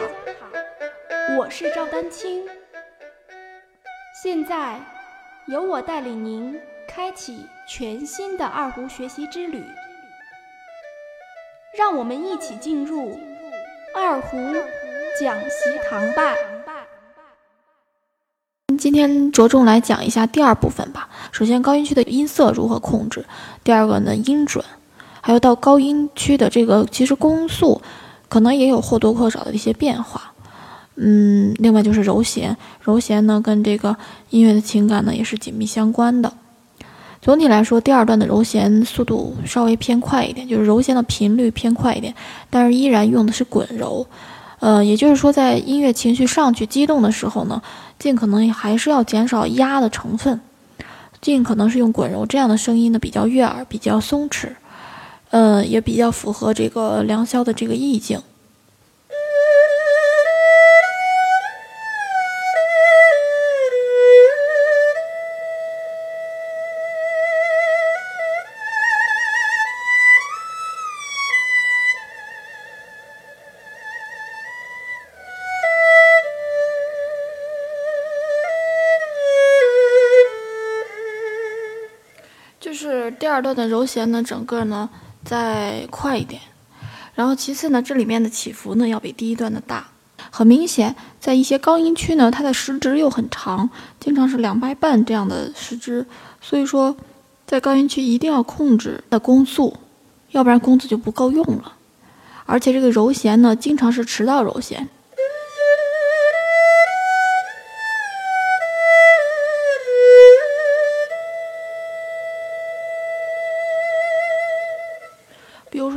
大家好，我是赵丹青。现在由我带领您开启全新的二胡学习之旅，让我们一起进入二胡讲习堂吧。今天着重来讲一下第二部分吧。首先，高音区的音色如何控制；第二个呢，音准，还有到高音区的这个其实弓速，可能也有或多或少的一些变化。嗯，另外就是柔弦，柔弦呢跟这个音乐的情感呢也是紧密相关的。总体来说，第二段的柔弦速度稍微偏快一点，就是柔弦的频率偏快一点，但是依然用的是滚柔。呃，也就是说，在音乐情绪上去激动的时候呢，尽可能还是要减少压的成分，尽可能是用滚柔这样的声音呢，比较悦耳，比较松弛，呃，也比较符合这个良宵的这个意境。就是第二段的柔弦呢，整个呢再快一点，然后其次呢，这里面的起伏呢要比第一段的大，很明显，在一些高音区呢，它的时值又很长，经常是两拍半这样的时值，所以说在高音区一定要控制的弓速，要不然弓子就不够用了，而且这个柔弦呢，经常是迟到柔弦。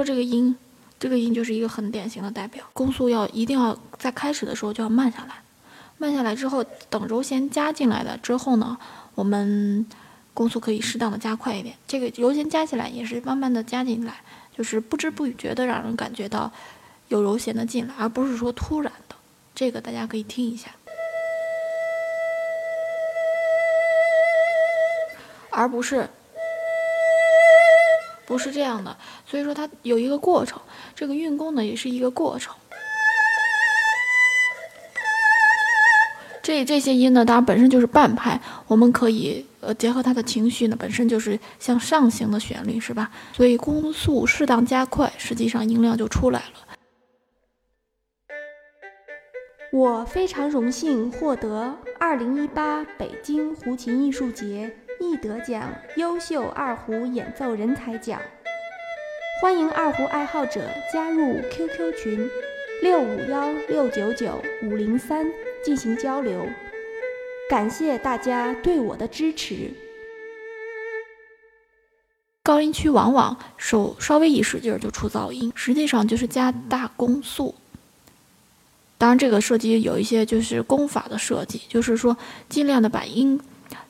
说这个音，这个音就是一个很典型的代表。弓速要一定要在开始的时候就要慢下来，慢下来之后，等柔弦加进来了之后呢，我们弓速可以适当的加快一点。这个柔弦加起来也是慢慢的加进来，就是不知不觉的让人感觉到有柔弦的进来，而不是说突然的。这个大家可以听一下，而不是。不是这样的，所以说它有一个过程，这个运弓呢也是一个过程。这这些音呢，当然本身就是半拍，我们可以呃结合它的情绪呢，本身就是向上行的旋律，是吧？所以弓速适当加快，实际上音量就出来了。我非常荣幸获得二零一八北京胡琴艺术节。易得奖优秀二胡演奏人才奖，欢迎二胡爱好者加入 QQ 群六五幺六九九五零三进行交流。感谢大家对我的支持。高音区往往手稍微一使劲就出噪音，实际上就是加大弓速。当然，这个设计有一些就是功法的设计，就是说尽量的把音。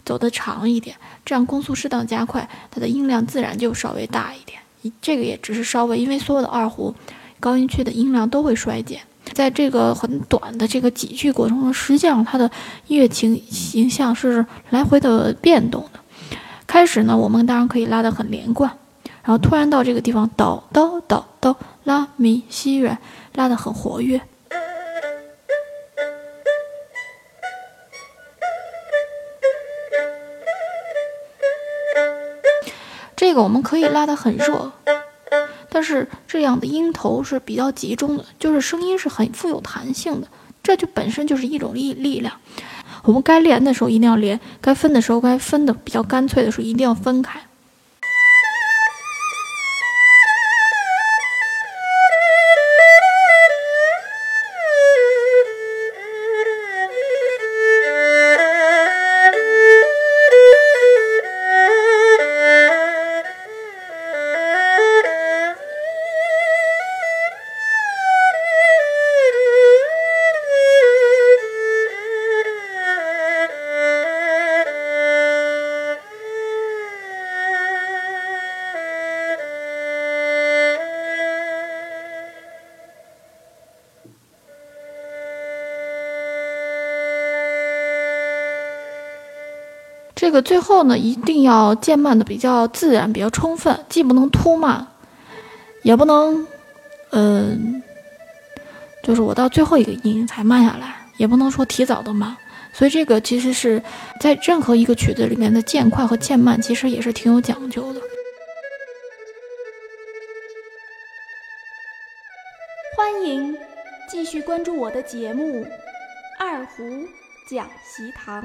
走得长一点，这样弓速适当加快，它的音量自然就稍微大一点。这个也只是稍微，因为所有的二胡高音区的音量都会衰减。在这个很短的这个几句过程中，实际上它的乐情形象是来回的变动的。开始呢，我们当然可以拉得很连贯，然后突然到这个地方，哆哆哆哆，拉咪西软，拉得很活跃。这个我们可以拉得很弱，但是这样的音头是比较集中的，就是声音是很富有弹性的，这就本身就是一种力力量。我们该连的时候一定要连，该分的时候该分的比较干脆的时候一定要分开。这个最后呢，一定要渐慢的比较自然、比较充分，既不能突慢，也不能，嗯，就是我到最后一个音才慢下来，也不能说提早的慢。所以这个其实是在任何一个曲子里面的渐快和渐慢，其实也是挺有讲究的。欢迎继续关注我的节目《二胡讲习堂》。